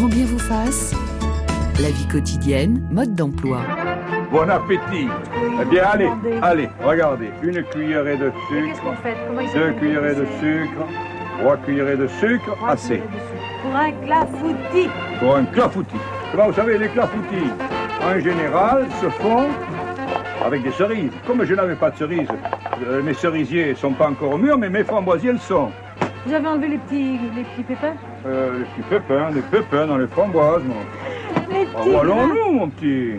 Grand bien vous fasse. La vie quotidienne, mode d'emploi. Bon appétit. Eh bien, allez, allez, regardez. Une cuillerée de sucre, deux cuillerées de sucre, trois cuillerées de sucre, assez. Pour un clafoutis. Pour un clafoutis. vous savez, les clafoutis, en général, se font avec des cerises. Comme je n'avais pas de cerises, euh, mes cerisiers ne sont pas encore mûrs, mais mes framboisiers le sont. Vous avez enlevé les petits, les petits pépins euh, Les petits pépins, les pépins dans les framboises, moi. Les petits nous mon petit.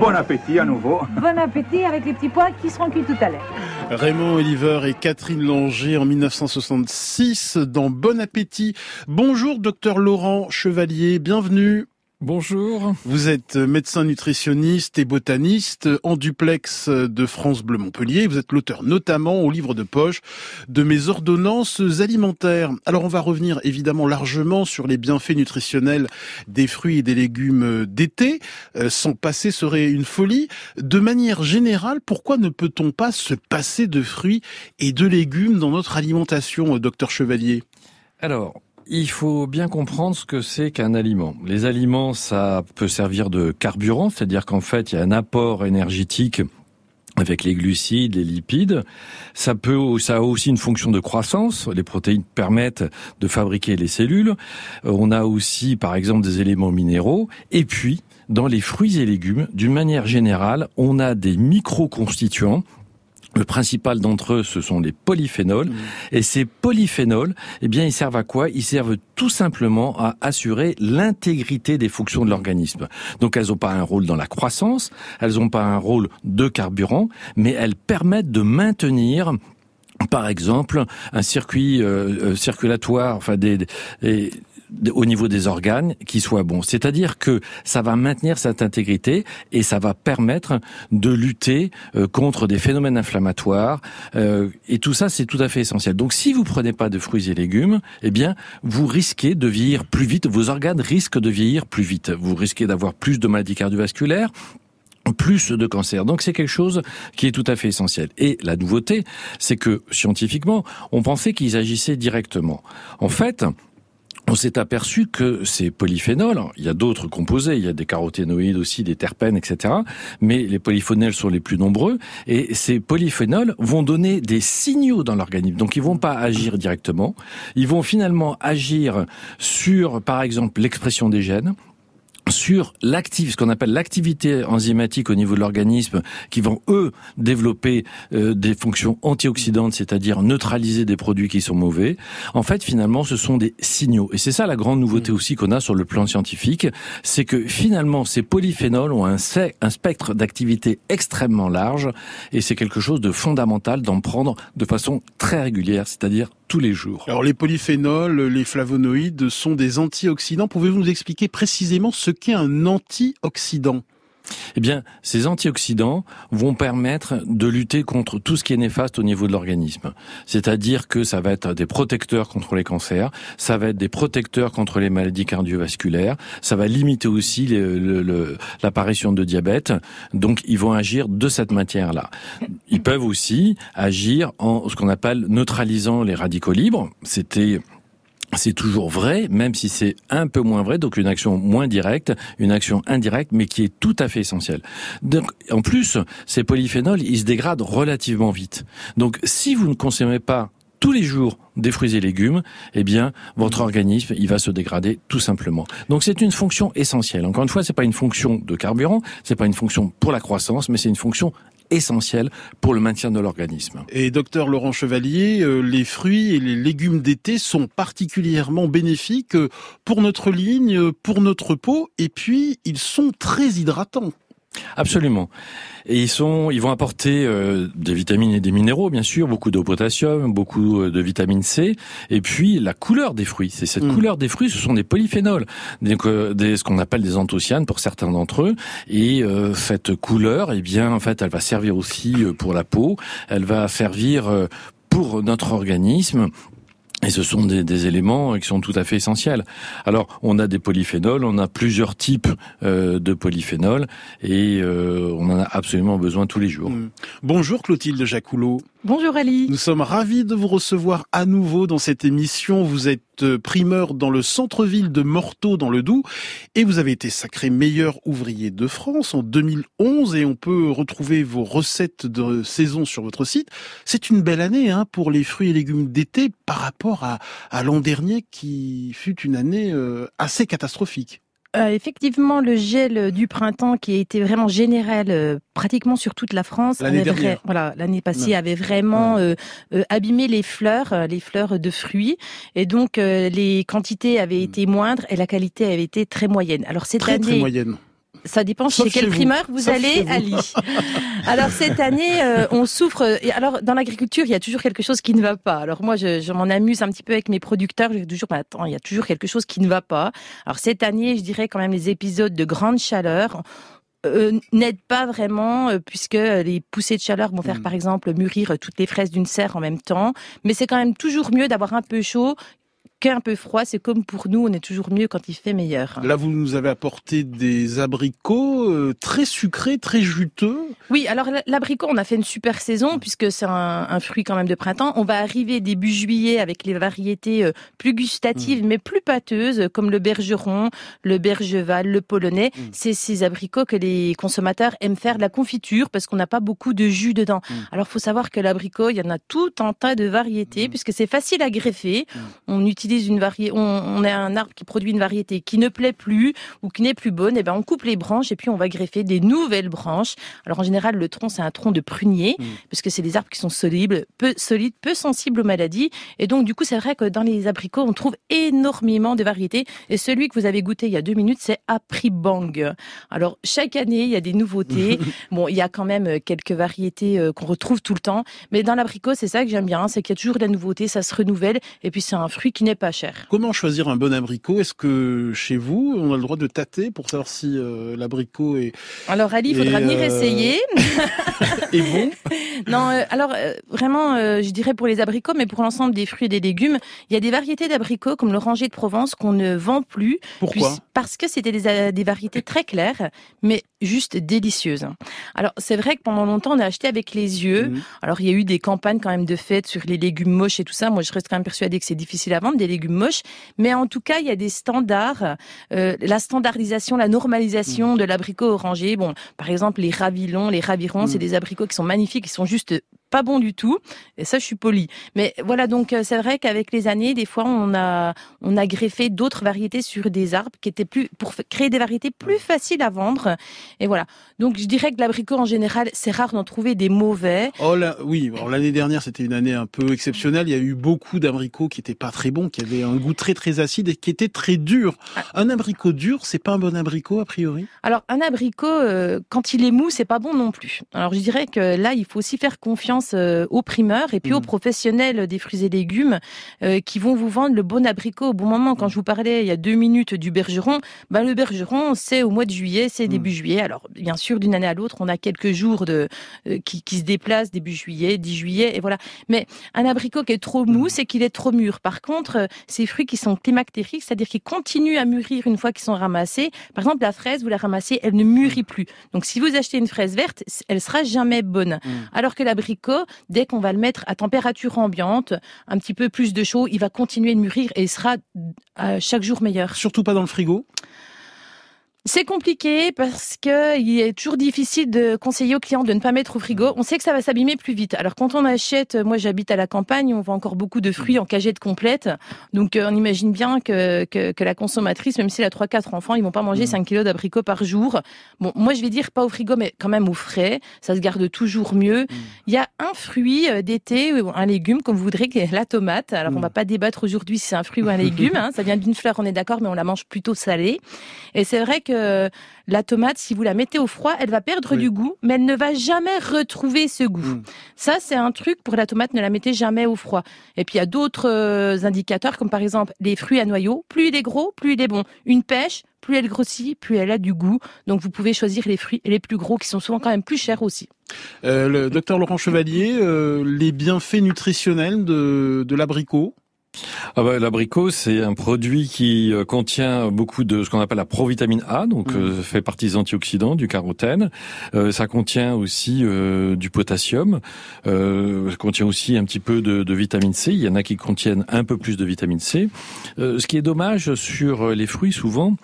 Bon appétit à nouveau. Bon appétit avec les petits pois qui seront cuits tout à l'heure. Raymond Oliver et Catherine Langer en 1966 dans Bon appétit. Bonjour docteur Laurent Chevalier, bienvenue. Bonjour. Vous êtes médecin nutritionniste et botaniste en duplex de France Bleu Montpellier. Vous êtes l'auteur notamment au livre de poche de mes ordonnances alimentaires. Alors on va revenir évidemment largement sur les bienfaits nutritionnels des fruits et des légumes d'été. Euh, sans passer serait une folie. De manière générale, pourquoi ne peut-on pas se passer de fruits et de légumes dans notre alimentation, docteur Chevalier? Alors, il faut bien comprendre ce que c'est qu'un aliment. Les aliments, ça peut servir de carburant, c'est-à-dire qu'en fait, il y a un apport énergétique avec les glucides, les lipides. Ça peut, ça a aussi une fonction de croissance. Les protéines permettent de fabriquer les cellules. Euh, on a aussi, par exemple, des éléments minéraux. Et puis, dans les fruits et légumes, d'une manière générale, on a des micro-constituants le principal d'entre eux, ce sont les polyphénols. Mmh. Et ces polyphénols, eh bien, ils servent à quoi? Ils servent tout simplement à assurer l'intégrité des fonctions de l'organisme. Donc, elles n'ont pas un rôle dans la croissance, elles n'ont pas un rôle de carburant, mais elles permettent de maintenir par exemple, un circuit euh, euh, circulatoire, enfin des, des, au niveau des organes qui soit bon. C'est-à-dire que ça va maintenir cette intégrité et ça va permettre de lutter euh, contre des phénomènes inflammatoires euh, et tout ça c'est tout à fait essentiel. Donc si vous prenez pas de fruits et légumes, eh bien vous risquez de vieillir plus vite, vos organes risquent de vieillir plus vite. Vous risquez d'avoir plus de maladies cardiovasculaires, plus de cancer. Donc c'est quelque chose qui est tout à fait essentiel. Et la nouveauté, c'est que scientifiquement, on pensait qu'ils agissaient directement. En fait, on s'est aperçu que ces polyphénols, il y a d'autres composés, il y a des caroténoïdes aussi, des terpènes, etc. Mais les polyphénols sont les plus nombreux. Et ces polyphénols vont donner des signaux dans l'organisme. Donc ils vont pas agir directement, ils vont finalement agir sur, par exemple, l'expression des gènes, sur l'active, ce qu'on appelle l'activité enzymatique au niveau de l'organisme, qui vont eux développer euh, des fonctions antioxydantes, c'est-à-dire neutraliser des produits qui sont mauvais. En fait, finalement, ce sont des signaux. Et c'est ça la grande nouveauté mmh. aussi qu'on a sur le plan scientifique, c'est que finalement, ces polyphénols ont un, un spectre d'activité extrêmement large, et c'est quelque chose de fondamental d'en prendre de façon très régulière, c'est-à-dire Alors les polyphénols, les flavonoïdes sont des antioxydants. Pouvez-vous nous expliquer précisément ce qu'est un antioxydant? Eh bien, ces antioxydants vont permettre de lutter contre tout ce qui est néfaste au niveau de l'organisme. C'est-à-dire que ça va être des protecteurs contre les cancers, ça va être des protecteurs contre les maladies cardiovasculaires, ça va limiter aussi l'apparition de diabète. Donc, ils vont agir de cette matière-là. Ils peuvent aussi agir en ce qu'on appelle neutralisant les radicaux libres. C'était c'est toujours vrai, même si c'est un peu moins vrai, donc une action moins directe, une action indirecte, mais qui est tout à fait essentielle. Donc, en plus, ces polyphénols, ils se dégradent relativement vite. Donc, si vous ne consommez pas tous les jours des fruits et légumes, eh bien, votre organisme, il va se dégrader tout simplement. Donc, c'est une fonction essentielle. Encore une fois, c'est pas une fonction de carburant, c'est pas une fonction pour la croissance, mais c'est une fonction essentiel pour le maintien de l'organisme. Et docteur Laurent Chevalier, euh, les fruits et les légumes d'été sont particulièrement bénéfiques pour notre ligne, pour notre peau, et puis ils sont très hydratants. Absolument. Et ils sont, ils vont apporter euh, des vitamines et des minéraux, bien sûr, beaucoup de potassium, beaucoup euh, de vitamine C, et puis la couleur des fruits. C'est cette mm. couleur des fruits, ce sont des polyphénols, donc euh, des, ce qu'on appelle des anthocyanes pour certains d'entre eux. Et cette couleur, eh bien, en fait, elle va servir aussi pour la peau. Elle va servir pour notre organisme et ce sont des, éléments qui sont tout à fait essentiels. Alors, on a des polyphénols, on a plusieurs types euh, de polyphénols, et euh, on en a absolument besoin tous les jours. Mmh. Bonjour Clotilde Jacoulot. Bonjour Ali. Nous sommes ravis de vous recevoir à nouveau dans cette émission. Vous êtes euh, primeur dans le centre-ville de Morteau dans le Doubs et vous avez été sacré meilleur ouvrier de France en 2011 et on peut retrouver vos recettes de saison sur votre site. C'est une belle année hein, pour les fruits et légumes d'été par rapport à, à l'an dernier qui fut une année euh, assez catastrophique. Euh, effectivement, le gel du printemps qui a été vraiment général euh, pratiquement sur toute la France. L'année voilà, l'année passée avait vraiment euh, euh, abîmé les fleurs, euh, les fleurs de fruits, et donc euh, les quantités avaient été moindres et la qualité avait été très moyenne. Alors cette Hmm. Très année, très moyenne. Ça dépend Sauf chez quel chez primeur vous allez. Ali. Alors cette année, euh, on souffre. Alors dans l'agriculture, il y a toujours quelque chose qui ne va pas. Alors moi, je, je m'en amuse un petit peu avec mes producteurs. Je dis toujours, bah, attends, il y a toujours quelque chose qui ne va pas. Alors cette année, je dirais quand même les épisodes de grande chaleur. Euh, n'aident pas vraiment euh, puisque les poussées de chaleur vont faire Mm. par exemple mûrir toutes les fraises d'une serre en même temps mais c'est quand même toujours mieux d'avoir un peu chaud qu'un peu froid c'est comme pour nous on est toujours mieux quand il fait meilleur Là, vous nous avez apporté des abricots euh, très sucrés, très juteux. Oui, alors l'abricot, on a fait une super saison puisque c'est un, un fruit quand même de printemps. On va arriver début juillet avec les variétés euh, plus gustatives mais plus pâteuses comme le bergeron, le bergeval, le polonais. Mm. C'est ces abricots que les consommateurs aiment faire de la confiture parce qu'on n'a pas beaucoup de jus dedans. Mm. Alors faut savoir que l'abricot, il y en a tout un tas de variétés puisque c'est facile à greffer. On utilise une variété, on, on a un arbre qui produit une variété qui ne plaît plus ou qui n'est plus bonne, et ben on coupe les branches et puis on va greffer des nouvelles branches. Alors en général, le tronc c'est un tronc de prunier Mm. parce que c'est des arbres qui sont solides, peu solides, peu sensibles aux maladies. Et donc du coup, c'est vrai que dans les abricots, on trouve énormément de variétés. Et celui que vous avez goûté il y a deux minutes, c'est Apribang. Alors chaque année, il y a des nouveautés. bon, il y a quand même euh, quelques variétés euh, qu'on retrouve tout le temps, mais dans l'abricot, c'est ça que j'aime bien, c'est qu'il y a toujours de la nouveauté, ça se renouvelle, et puis c'est un fruit qui n'est pas cher. Comment choisir un bon abricot? Est-ce que chez vous, on a le droit de tâter pour savoir si euh, l'abricot est, Alors Ali, il faudra Et, venir euh, essayer. est bon? Non, euh, alors euh, vraiment, euh, je dirais pour les abricots, mais pour l'ensemble des fruits et des légumes, il y a des variétés d'abricots comme l'oranger de Provence qu'on ne vend plus. Pourquoi puis- Parce que c'était des, euh, des variétés très claires, mais juste délicieuses. Alors c'est vrai que pendant longtemps on a acheté avec les yeux. Mhm. Alors il y a eu des campagnes quand même de fête sur les légumes moches et tout ça. Moi je reste quand même persuadée que c'est difficile à vendre des légumes moches, mais en tout cas il y a des standards, euh, la standardisation, la normalisation de l'abricot orangé. Bon, par exemple les ravilons, les ravirons, Mhm. c'est des abricots qui sont magnifiques, qui sont juste pas bons du tout. Et ça, je suis polie. Mais voilà, donc euh, c'est vrai qu'avec les années, des fois, on a on a greffé d'autres variétés sur des arbres qui étaient plus pour créer des variétés plus faciles à vendre. Et voilà. Donc je dirais que l'abricot en général, c'est rare d'en trouver des mauvais. Oh là, oui, l'année dernière c'était une année un peu exceptionnelle. Il y a eu beaucoup d'abricots qui étaient pas très bons, qui avaient un goût très très acide et qui étaient très durs. Ah. Un abricot dur, c'est pas un bon abricot a priori? Alors un abricot, euh, quand il est mou, c'est pas bon non plus. Alors je dirais que là, il faut aussi faire confiance euh, aux primeurs et puis aux Mhm. professionnels des fruits et légumes euh, qui vont vous vendre le bon abricot au bon moment. Quand je vous parlais il y a deux minutes du bergeron, ben le bergeron, c'est au mois de juillet, c'est Mhm. début juillet. Alors bien sûr, d'une année à l'autre, on a quelques jours de euh, qui, qui se déplacent début juillet, 10 juillet, et voilà. Mais un abricot qui est trop mou, Mhm. c'est qu'il est trop mûr. Par contre, ces fruits qui sont climactériques, c'est-à-dire qui continuent à mûrir une fois qu'ils sont ramassés. Par exemple, la fraise, vous la ramassez, elle ne mûrit plus. Donc, si vous achetez une fraise verte, elle sera jamais bonne. Alors que l'abricot, dès qu'on va le mettre à température ambiante, un petit peu plus de chaud, il va continuer de mûrir et il sera euh, chaque jour meilleur. Surtout pas dans le frigo. C'est compliqué parce que il est toujours difficile de conseiller aux clients de ne pas mettre au frigo. On sait que ça va s'abîmer plus vite. Alors quand on achète, moi j'habite à la campagne, on vend encore beaucoup de fruits en cagette complète. Donc euh, on imagine bien que, que, que la consommatrice, même si elle a 3-4 enfants, ils vont pas manger Mhm. 5 kilos d'abricots par jour. Bon, moi je vais dire pas au frigo, mais quand même au frais. Ça se garde toujours mieux. Il y a un fruit euh, d'été, ou un légume, comme vous voudrez, qui est la tomate. Alors on Mm. va pas débattre aujourd'hui si c'est un fruit ou un légume. hein. Ça vient d'une fleur, on est d'accord, mais on la mange plutôt salée. Et c'est vrai que la tomate, si vous la mettez au froid, elle va perdre Oui. du goût, mais elle ne va jamais retrouver ce goût. Mm. Ça, c'est un truc pour la tomate, ne la mettez jamais au froid. Et puis il y a d'autres euh, indicateurs, comme par exemple les fruits à noyaux. Plus il est gros, plus il est bon. Une pêche, plus elle grossit, plus elle a du goût. Donc vous pouvez choisir les fruits les plus gros, qui sont souvent quand même plus chers aussi. Euh, le docteur Laurent Chevalier, euh, les bienfaits nutritionnels de, de l'abricot? Ah bah, L'abricot, c'est un produit qui euh, contient beaucoup de ce qu'on appelle la provitamine A, donc mmh. euh, fait partie des antioxydants, du carotène. Euh, ça contient aussi euh, du potassium. ça contient aussi un petit peu de, de, vitamine C. Il y en a qui contiennent un peu plus de vitamine C. ce qui est dommage sur les fruits, souvent,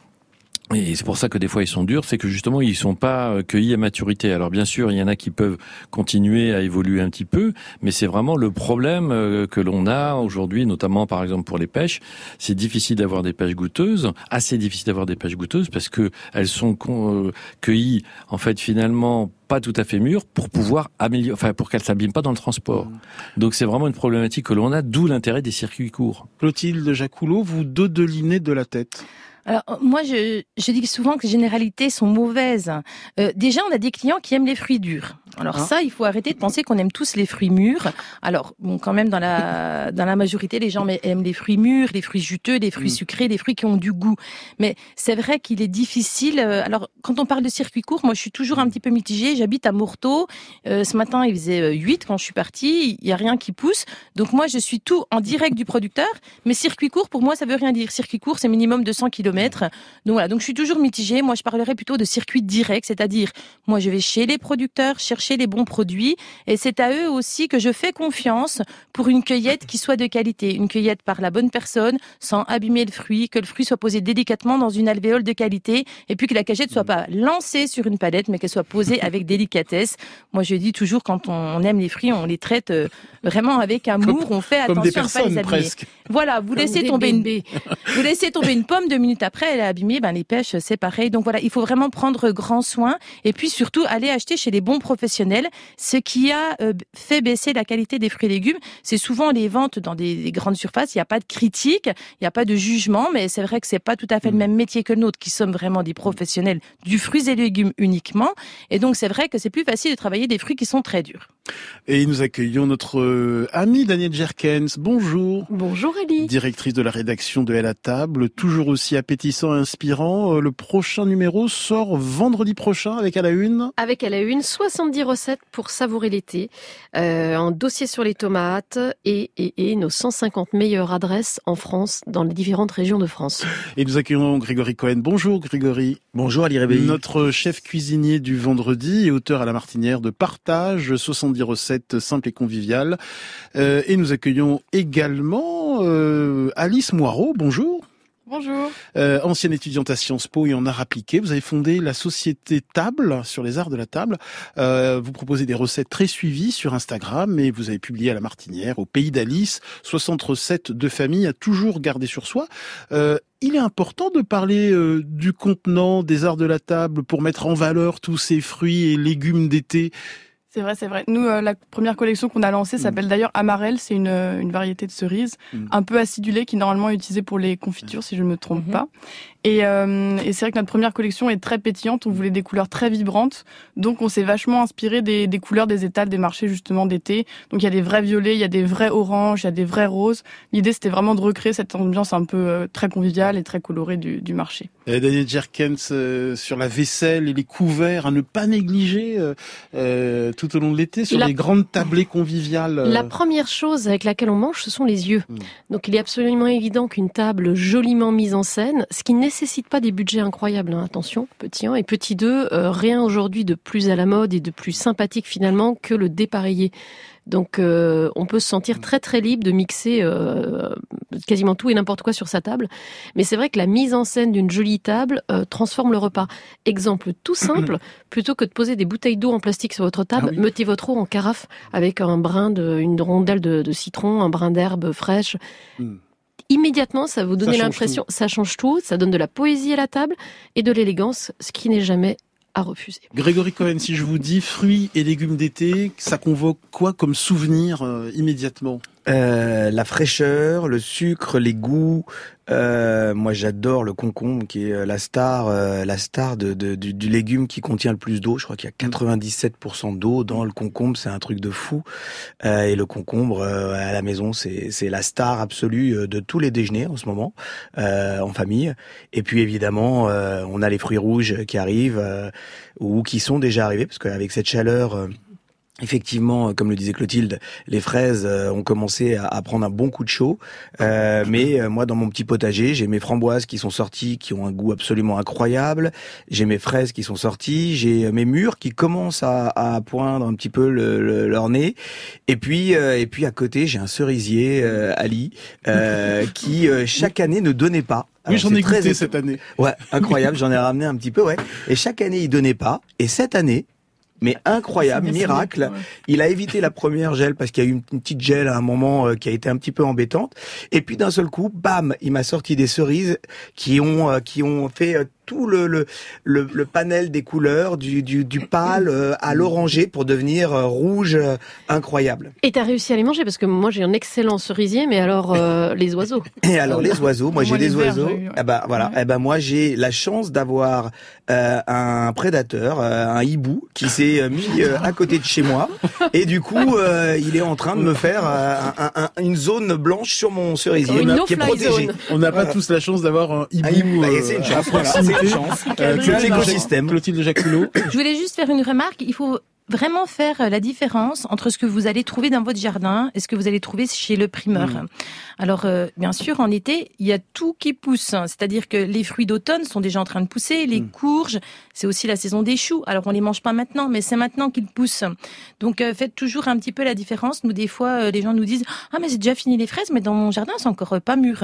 et c'est pour ça que des fois ils sont durs, c'est que justement ils sont pas euh, cueillis à maturité. Alors bien sûr, il y en a qui peuvent continuer à évoluer un petit peu, mais c'est vraiment le problème euh, que l'on a aujourd'hui, notamment par exemple pour les pêches. C'est difficile d'avoir des pêches goûteuses, assez difficile d'avoir des pêches goûteuses parce que elles sont euh, cueillies en fait finalement pas tout à fait mûres pour pouvoir améliorer, enfin pour qu'elles s'abîment pas dans le transport. Mmh. Donc c'est vraiment une problématique que l'on a, d'où l'intérêt des circuits courts. Clotilde Jacoulot, vous dodelinez de la tête. Alors moi, je, je dis souvent que les généralités sont mauvaises. Euh, déjà, on a des clients qui aiment les fruits durs. Alors ah. ça, il faut arrêter de penser qu'on aime tous les fruits mûrs. Alors bon, quand même dans la dans la majorité, les gens aiment les fruits mûrs, les fruits juteux, les fruits mm. sucrés, les fruits qui ont du goût. Mais c'est vrai qu'il est difficile. Euh, alors quand on parle de circuit court, moi je suis toujours un petit peu mitigée. J'habite à Morteau. Euh, ce matin, il faisait 8 quand je suis partie. Il y a rien qui pousse. Donc moi, je suis tout en direct du producteur. Mais circuit court, pour moi, ça veut rien dire. Circuit court, c'est minimum 200 km donc voilà, donc je suis toujours mitigée. Moi, je parlerai plutôt de circuit direct, c'est-à-dire moi, je vais chez les producteurs chercher les bons produits et c'est à eux aussi que je fais confiance pour une cueillette qui soit de qualité, une cueillette par la bonne personne, sans abîmer le fruit, que le fruit soit posé délicatement dans une alvéole de qualité et puis que la cagette soit pas lancée sur une palette, mais qu'elle soit posée avec délicatesse. Moi, je dis toujours quand on aime les fruits, on les traite euh, vraiment avec amour. on fait attention à pas les abîmer. Voilà, vous laissez tomber une, vous laissez tomber une pomme deux minutes après, elle est abîmée, ben les pêches, c'est pareil. Donc voilà, il faut vraiment prendre grand soin et puis surtout aller acheter chez les bons professionnels. Ce qui a euh, fait baisser la qualité des fruits et légumes, c'est souvent les ventes dans des, grandes surfaces. Il n'y a pas de critique, il n'y a pas de jugement, mais c'est vrai que c'est pas tout à fait le mm. même métier que le nôtre, qui sommes vraiment des professionnels du fruits et légumes uniquement. Et donc c'est vrai que c'est plus facile de travailler des fruits qui sont très durs. Et nous accueillons notre euh, amie Danielle Jerkens. Bonjour. Bonjour Elie. Directrice de la rédaction de Elle à table, toujours aussi appétissant et inspirant. Euh, le prochain numéro sort vendredi prochain avec à la une. Avec à la une 70 recettes pour savourer l'été, euh, un dossier sur les tomates et, et, et nos 150 meilleures adresses en France dans les différentes régions de France. Et nous accueillons Grégory Cohen. Bonjour Grégory. Bonjour Ali Rebelli. Notre chef cuisinier du vendredi et auteur à la martinière de Partage 70 recettes simples et conviviales. Euh, et nous accueillons également euh, Alice Moirot. Bonjour. Bonjour. Euh, ancienne étudiante à Sciences Po et en art appliqué, vous avez fondé la société Table sur les arts de la table. Euh, vous proposez des recettes très suivies sur Instagram et vous avez publié à la Martinière, au Pays d'Alice, 60 recettes de famille à toujours garder sur soi. Euh, il est important de parler du contenant des arts de la table pour mettre en valeur tous ces fruits et légumes d'été. C'est vrai, c'est vrai. Nous, euh, la première collection qu'on a lancée s'appelle mm. d'ailleurs Amarelle. C'est une, euh, une variété de cerise mm. un peu acidulée qui normalement est utilisée pour les confitures, si je ne me trompe mm-hmm. pas. Et, euh, et c'est vrai que notre première collection est très pétillante. On voulait des couleurs très vibrantes. Donc, on s'est vachement inspiré des, des, couleurs des étals des marchés, justement, d'été. Donc, il y a des vrais violets, il y a des vrais oranges, il y a des vrais roses. L'idée, c'était vraiment de recréer cette ambiance un peu euh, très conviviale et très colorée du, du marché. Et Daniel Jerkens, euh, sur la vaisselle et les couverts à ne pas négliger euh, tout au long de l'été, sur les grandes tablées conviviales. La première chose avec laquelle on mange, ce sont les yeux. Hmm. Donc, il est absolument évident qu'une table joliment mise en scène, ce qui nécessite nécessite pas des budgets incroyables, hein, attention, petit 1. Et petit 2, euh, rien aujourd'hui de plus à la mode et de plus sympathique finalement que le dépareillé. Donc euh, on peut se sentir très très libre de mixer euh, quasiment tout et n'importe quoi sur sa table. Mais c'est vrai que la mise en scène d'une jolie table transforme le repas. Exemple tout simple, plutôt que de poser des bouteilles d'eau en plastique sur votre table, ah mettez votre eau en carafe avec un brin de, une rondelle de, citron, un brin d'herbe fraîche. Hmm immédiatement, ça vous donne l'impression, ça change tout, ça donne de la poésie à la table et de l'élégance, ce qui n'est jamais Grégory Cohen, si je vous dis fruits et légumes d'été, ça convoque quoi comme souvenir euh, immédiatement? Euh, la fraîcheur, le sucre, les goûts. Euh, moi, j'adore le concombre, qui est euh, la star, euh, la star de, de, du, du, légume qui contient le plus d'eau. Je crois qu'il y a 97% d'eau dans le concombre. C'est un truc de fou. Euh, et le concombre à la maison, c'est c'est la star absolue de tous les déjeuners en ce moment en famille. Et puis évidemment, on a les fruits rouges qui arrivent ou qui sont déjà arrivés, parce qu'avec cette chaleur Effectivement, comme le disait Clotilde, les fraises euh, ont commencé à, prendre un bon coup de chaud. Euh, mais euh, moi, dans mon petit potager, j'ai mes framboises qui sont sorties, qui ont un goût absolument incroyable. J'ai mes fraises qui sont sorties. J'ai mes mûres qui commencent à, à poindre un petit peu le, leur nez. Et puis, et puis à côté, j'ai un cerisier Ali qui chaque année ne donnait pas. oui, j'en ai goûté cette année. Ouais, incroyable. J'en ai ramené un petit peu, ouais. Et chaque année, il donnait pas. Et cette année, mais incroyable, miracle. Il a évité la première gel parce qu'il y a eu une petite gel à un moment euh, qui a été un petit peu embêtante. Et puis d'un seul coup, bam, il m'a sorti des cerises qui ont euh, qui ont fait euh, tout le, le, le, panel des couleurs, du, du, du pâle euh, à l'orangé pour devenir euh, rouge euh, incroyable. Et tu as réussi à les manger parce que moi j'ai un excellent cerisier, mais alors les oiseaux. Et alors les oiseaux, moi j'ai des oiseaux. Eh ben voilà, eh ben moi j'ai la chance d'avoir un prédateur, un hibou qui s'est mis à côté de chez moi et du coup il est en train de me faire un, une zone blanche sur mon cerisier qui est protégée. On n'a pas tous la chance d'avoir un hibou. Bah, c'est une chance. Euh, Clotilde Jaculot. Je voulais juste faire une remarque. Il faut vraiment faire euh, la différence entre ce que vous allez trouver dans votre jardin et ce que vous allez trouver chez le primeur. Mm. Alors, euh, bien sûr, en été, il y a tout qui pousse. C'est-à-dire que les fruits d'automne sont déjà en train de pousser, les mm. courges, c'est aussi la saison des choux. Alors, on les mange pas maintenant, mais c'est maintenant qu'ils poussent. Donc, euh, faites toujours un petit peu la différence. Nous, des fois, les gens nous disent « Ah, mais c'est déjà fini les fraises, mais dans mon jardin, c'est encore pas mûr. »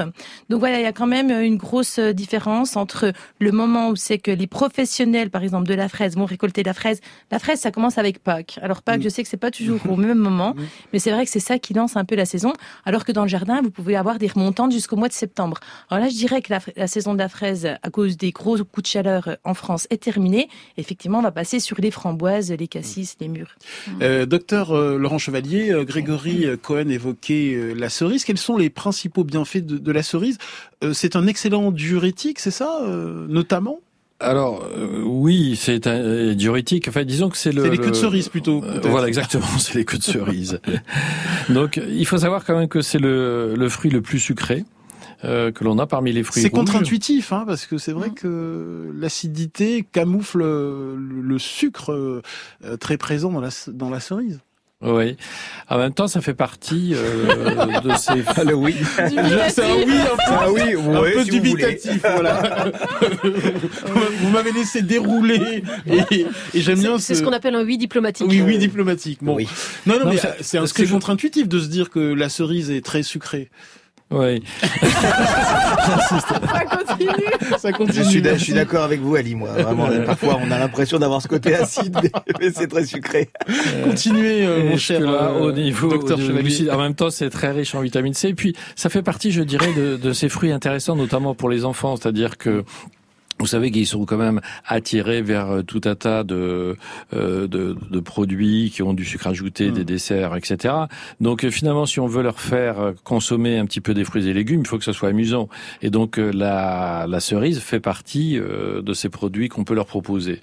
Donc, voilà, il y a quand même une grosse différence entre le moment où c'est que les professionnels, par exemple, de la fraise, vont récolter la fraise. La fraise, ça commence avec Pâques. Alors Pâques, je sais que c'est pas toujours au même moment, mais c'est vrai que c'est ça qui lance un peu la saison. Alors que dans le jardin, vous pouvez avoir des remontantes jusqu'au mois de septembre. Alors là, je dirais que la, saison de la fraise, à cause des gros coups de chaleur euh, en France, est terminée. Effectivement, on va passer sur les framboises, les cassis, les mûres. Euh, docteur euh, Laurent Chevalier, Grégory Cohen évoquait la cerise. Quels sont les principaux bienfaits de la cerise? C'est un excellent diurétique, c'est ça, notamment? Alors euh, oui, c'est un euh, diurétique. Enfin, disons que c'est le. C'est les queues de cerise plutôt. Euh, voilà, exactement, c'est les queues de cerise. Donc, il faut savoir quand même que c'est le, le fruit le plus sucré. que l'on a parmi les fruits. C'est contre-intuitif, hein, parce que c'est vrai mmh. que l'acidité camoufle le, sucre très présent dans la, dans la cerise. Oui. En même temps, ça fait partie euh, de ces. Ah, le oui. C'est un oui, un peu, oui, un peu dubitatif, voilà. vous m'avez laissé dérouler et, et j'aime bien. C'est ce, qu'on appelle un oui diplomatique. Oui, oui diplomatique. Bon. Oui. Non, non, mais c'est contre-intuitif de se dire que la cerise est très sucrée. Oui. ça continue. Ça continue. Je suis, d'accord avec vous, Ali. Moi, vraiment, parfois, on a l'impression d'avoir ce côté acide, mais, c'est très sucré. Continuez, euh, mon cher. au niveau docteur En même temps, c'est très riche en vitamine C. Et puis, ça fait partie, je dirais, de, de ces fruits intéressants, notamment pour les enfants. C'est-à-dire que vous savez qu'ils sont quand même attirés vers euh, tout un tas de, euh, de, de, produits qui ont du sucre ajouté, des mm. desserts, etc. Donc euh, finalement, si on veut leur faire consommer un petit peu des fruits et légumes, il faut que ça soit amusant. Et donc la, la cerise fait partie de ces produits qu'on peut leur proposer.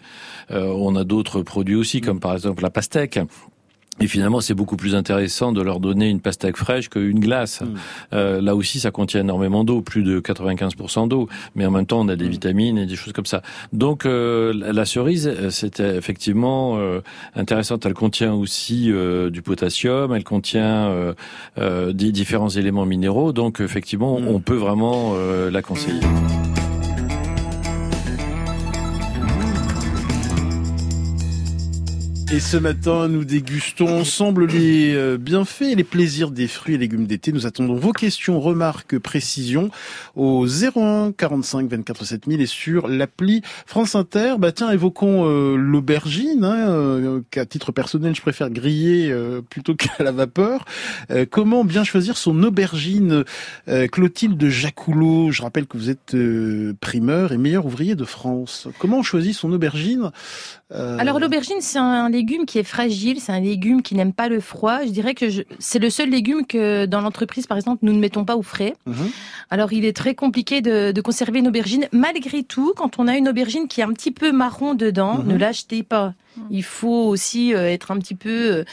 on a d'autres produits aussi, comme par exemple la pastèque. Et finalement, c'est beaucoup plus intéressant de leur donner une pastèque fraîche qu'une glace. Mm. Euh, là aussi, ça contient énormément d'eau, plus de 95% d'eau. Mais en même temps, on a des mm. vitamines et des choses comme ça. Donc, euh, la cerise, euh, c'est effectivement euh, intéressante. Elle contient aussi euh, du potassium, elle contient des différents éléments minéraux. Donc, effectivement, mm. on peut vraiment la conseiller. Et ce matin, nous dégustons ensemble les euh, bienfaits et les plaisirs des fruits et légumes d'été. Nous attendons vos questions, remarques, précisions au 01 45 24 7000 et sur l'appli France Inter. Bah tiens, évoquons euh, l'aubergine, hein, euh, qu'à titre personnel, je préfère griller plutôt qu'à la vapeur. comment bien choisir son aubergine Clotilde Jacoulot, je rappelle que vous êtes primeur et meilleur ouvrier de France. Comment on choisit son aubergine Alors l'aubergine, c'est un légume qui est fragile, c'est un légume qui n'aime pas le froid. Je dirais que c'est le seul légume que dans l'entreprise, par exemple, nous ne mettons pas au frais. Mhm. Alors, il est très compliqué de, conserver une aubergine. Malgré tout, quand on a une aubergine qui est un petit peu marron dedans, mhm. ne l'achetez pas. Il faut aussi euh, être un petit peu...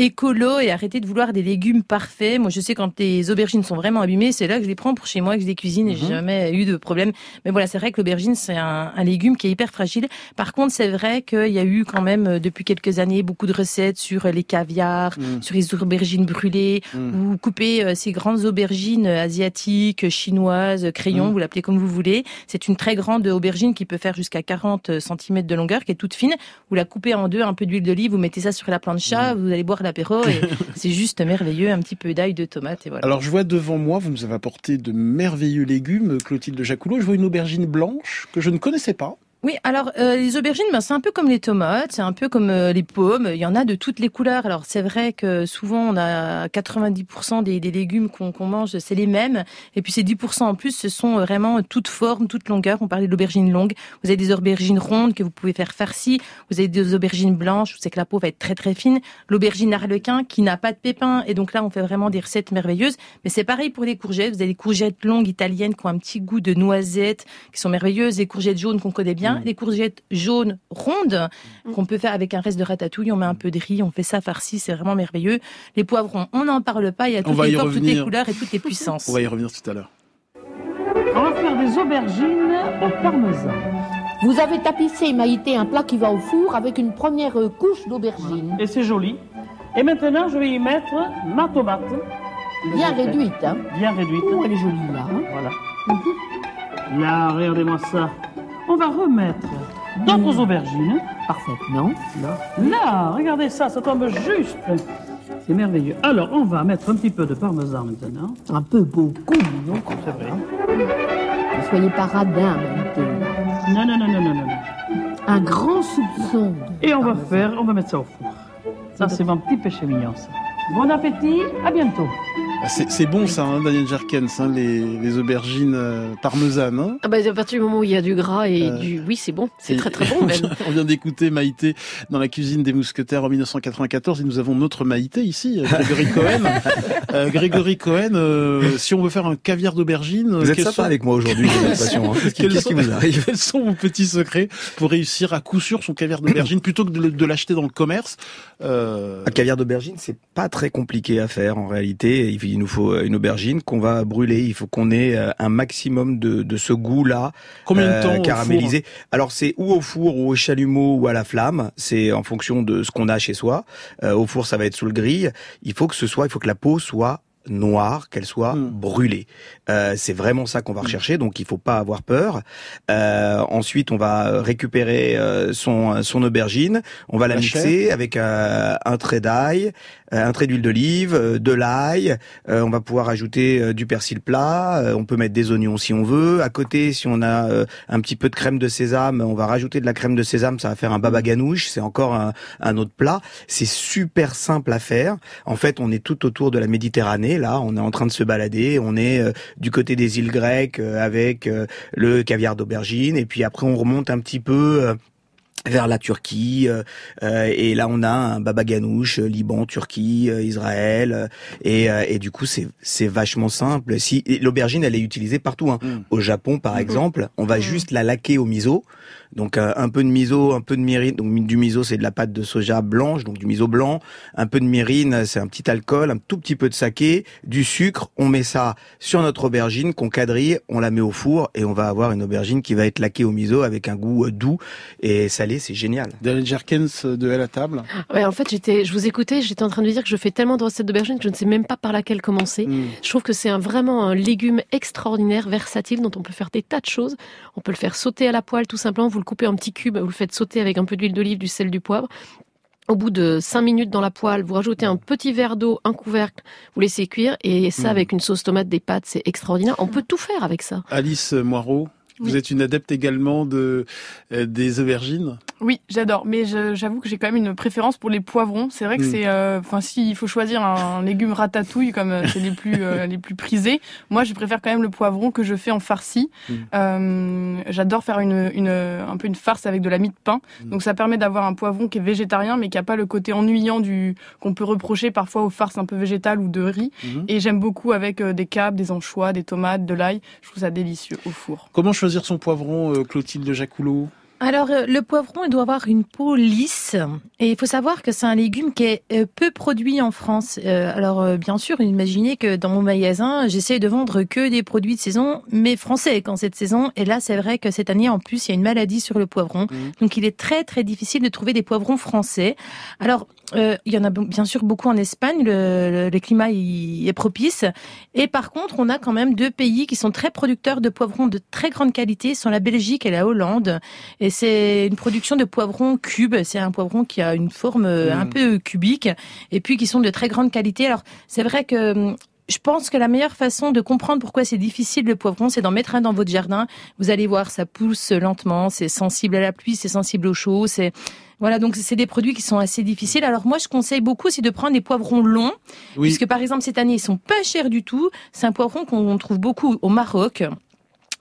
Euh, écolo et arrêter de vouloir des légumes parfaits. Moi, je sais quand les aubergines sont vraiment abîmées, c'est là que je les prends pour chez moi, que je les cuisine et j'ai Mhm. jamais eu de problème. Mais voilà, c'est vrai que l'aubergine, c'est un, un légume qui est hyper fragile. Par contre, c'est vrai qu'il y a eu quand même, euh, depuis quelques années, beaucoup de recettes sur les caviars, Mm. sur les aubergines brûlées, Mm. ou couper euh, ces grandes aubergines euh, asiatiques, chinoises, crayon, Mm. vous l'appelez comme vous voulez. C'est une très grande aubergine qui peut faire jusqu'à 40 cm de longueur, qui est toute fine. Vous la coupez en deux, un peu d'huile d'olive, vous mettez ça sur la plancha, vous allez boire l'apéro et c'est juste merveilleux. Un petit peu d'ail, de tomate et voilà. Alors je vois devant moi, vous nous avez apporté de merveilleux légumes, Clotilde Jacoulot. Je vois une aubergine blanche que je ne connaissais pas. Oui, alors euh, les aubergines, ben, c'est un peu comme les tomates, c'est un peu comme euh, les pommes. Il y en a de toutes les couleurs. Alors c'est vrai que souvent on a 90% des, légumes qu'on mange, c'est les mêmes. Et puis ces 10% en plus, ce sont vraiment toutes formes, toutes longueurs. On parlait de l'aubergine longue. Vous avez des aubergines rondes que vous pouvez faire farcies. Vous avez des aubergines blanches. Vous savez que la peau va être très très fine. L'aubergine arlequin qui n'a pas de pépins. Et donc là, on fait vraiment des recettes merveilleuses. Mais c'est pareil pour les courgettes. Vous avez des courgettes longues italiennes qui ont un petit goût de noisette, qui sont merveilleuses. Les courgettes jaunes qu'on connaît bien. Les courgettes jaunes rondes qu'on peut faire avec un reste de ratatouille. On met un peu de riz, on fait ça farci, c'est vraiment merveilleux. Les poivrons, on n'en parle pas. Il y a toutes les y formes, toutes les revenir. couleurs et toutes les puissances. On va y revenir tout à l'heure. On va faire des aubergines au parmesan. Vous avez tapissé, Maïté, un plat qui va au four avec une première euh, couche d'aubergine. Et c'est joli. Et maintenant, je vais y mettre ma tomate. Bien réduite, hein Bien réduite. Oh, elle est jolie, là. hein. Voilà. Là, regardez-moi ça. On va remettre d'autres aubergines. Parfaitement. Là. Là, regardez ça, ça tombe juste. C'est merveilleux. Alors, on va mettre un petit peu de parmesan maintenant. Un peu beaucoup, non C'est vrai. Ne soyez pas radin. Non, non, non, non, non, non. non. Un grand soupçon. de Et on va faire, on va mettre ça au four. Ça, c'est mon petit péché mignon, ça. Bon appétit, à bientôt. Ah, C'est c'est bon ça, hein, Daniel Jerkens, hein, les, les aubergines euh, parmesanes. hein. Ah bah, à partir du moment où il y a du gras et Euh, du... Oui, c'est bon. C'est très très bon même. On vient d'écouter Maïté dans la cuisine des mousquetaires en 1994 et nous avons notre Maïté ici, euh, Grégory Cohen. Euh, Grégory Cohen, euh, si on veut faire un caviar d'aubergine, Vous êtes sympa sont- avec moi aujourd'hui, j'ai l'impression. hein. Qu'est-ce qui, vous arrive Quels sont vos petits secrets pour réussir à coup sûr son caviar d'aubergine plutôt que de, l'acheter dans le commerce euh, Un caviar d'aubergine, c'est pas très compliqué à faire en réalité. Il il nous faut euh, une aubergine qu'on va brûler. Il faut qu'on ait euh, un maximum de, de ce goût-là Combien de euh, temps au caramélisé. Alors c'est ou au four ou au chalumeau ou à la flamme. C'est en fonction de ce qu'on a chez soi. Euh, au four, ça va être sous le grill. Il faut que ce soit, il faut que la peau soit noire, qu'elle soit Mm. brûlée. Euh, c'est vraiment ça qu'on va rechercher, donc il faut pas avoir peur. Euh, ensuite, on va récupérer euh, son son aubergine, on va la, La mixer avec euh, un trait d'ail, euh, un trait d'huile d'olive, euh, de l'ail. Euh, on va pouvoir ajouter euh, du persil plat. euh, on peut mettre des oignons si on veut. À côté, si on a euh, un petit peu de crème de sésame, on va rajouter de la crème de sésame. Ça va faire un baba ganoush. C'est encore un, un autre plat. C'est super simple à faire. En fait, on est tout autour de la Méditerranée. Là, on est en train de se balader. On est euh, du côté des îles grecques euh, avec euh, le caviar d'aubergine. Et puis après, on remonte un petit peu. Vers la Turquie euh, euh, et là on a un baba ganoush euh, Liban Turquie euh, Israël euh, et, euh, et du coup c'est c'est vachement simple. Si l'aubergine elle est utilisée partout hein. Mm. au Japon par exemple on va juste la laquer au miso. Donc euh, un peu de miso un peu de myrrhine donc du miso c'est de la pâte de soja blanche donc du miso blanc. Un peu de myrrhine c'est un petit alcool un tout petit peu de saké du sucre. On met ça sur notre aubergine qu'on quadrille on la met au four et on va avoir une aubergine qui va être laquée au miso avec un goût euh, doux. Et salé c'est génial Daniel Jerkens de Elle à table Ouais, en fait, j'étais, je vous écoutais, j'étais en train de dire que je fais tellement de recettes d'aubergines que je ne sais même pas par laquelle commencer. Mm. Je trouve que c'est un, vraiment un légume extraordinaire, versatile, dont on peut faire des tas de choses. On peut le faire sauter à la poêle, tout simplement. Vous le coupez en petits cubes, vous le faites sauter avec un peu d'huile d'olive, du sel, du poivre. Au bout de 5 minutes dans la poêle, vous rajoutez un petit verre d'eau, un couvercle, vous laissez cuire, et ça, Mm. avec une sauce tomate, des pâtes, c'est extraordinaire. On peut tout faire avec ça. Alice Moirot, vous Oui. êtes une adepte également de euh, des aubergines? Oui, j'adore, mais j'avoue que j'ai quand même une préférence pour les poivrons. C'est vrai que Mm. c'est, euh, enfin, s'il faut choisir un légume ratatouille comme euh, c'est les plus les plus prisés, moi je préfère quand même le poivron que je fais en farci. Mm. Euh, j'adore faire une, une un peu une farce avec de la mie de pain, Mm. donc ça permet d'avoir un poivron qui est végétarien mais qui a pas le côté ennuyant du qu'on peut reprocher parfois aux farces un peu végétales ou de riz. Mhm. Et j'aime beaucoup avec des câbles, des anchois, des tomates, de l'ail. Je trouve ça délicieux au four. Comment choisir son poivron, euh, Clotilde Jacoulot Alors, euh, le poivron, il doit avoir une peau lisse. Et il faut savoir que c'est un légume qui est euh, peu produit en France. Alors, bien sûr, imaginez que dans mon magasin, j'essaie de vendre que des produits de saison, mais français quand cette saison. Et là, c'est vrai que cette année, en plus, il y a une maladie sur le poivron. Mmh. Donc, il est très, très difficile de trouver des poivrons français. Alors, il y en a bien sûr beaucoup en Espagne. Le, le, climat y est propice. Et par contre, on a quand même deux pays qui sont très producteurs de poivrons de très grande qualité, sont la Belgique et la Hollande. Et c'est une production de poivrons cubes. C'est un poivron qui a une forme euh, un mm. peu cubique et puis qui sont de très grande qualité. Alors c'est vrai que hum, je pense que la meilleure façon de comprendre pourquoi c'est difficile le poivron, c'est d'en mettre un dans votre jardin. Vous allez voir, ça pousse lentement, c'est sensible à la pluie, c'est sensible au chaud, c'est voilà, donc c'est des produits qui sont assez difficiles. Alors moi, je conseille beaucoup, c'est de prendre des poivrons longs, puisque par exemple cette année ils sont pas chers du tout. C'est un poivron qu'on trouve beaucoup au Maroc.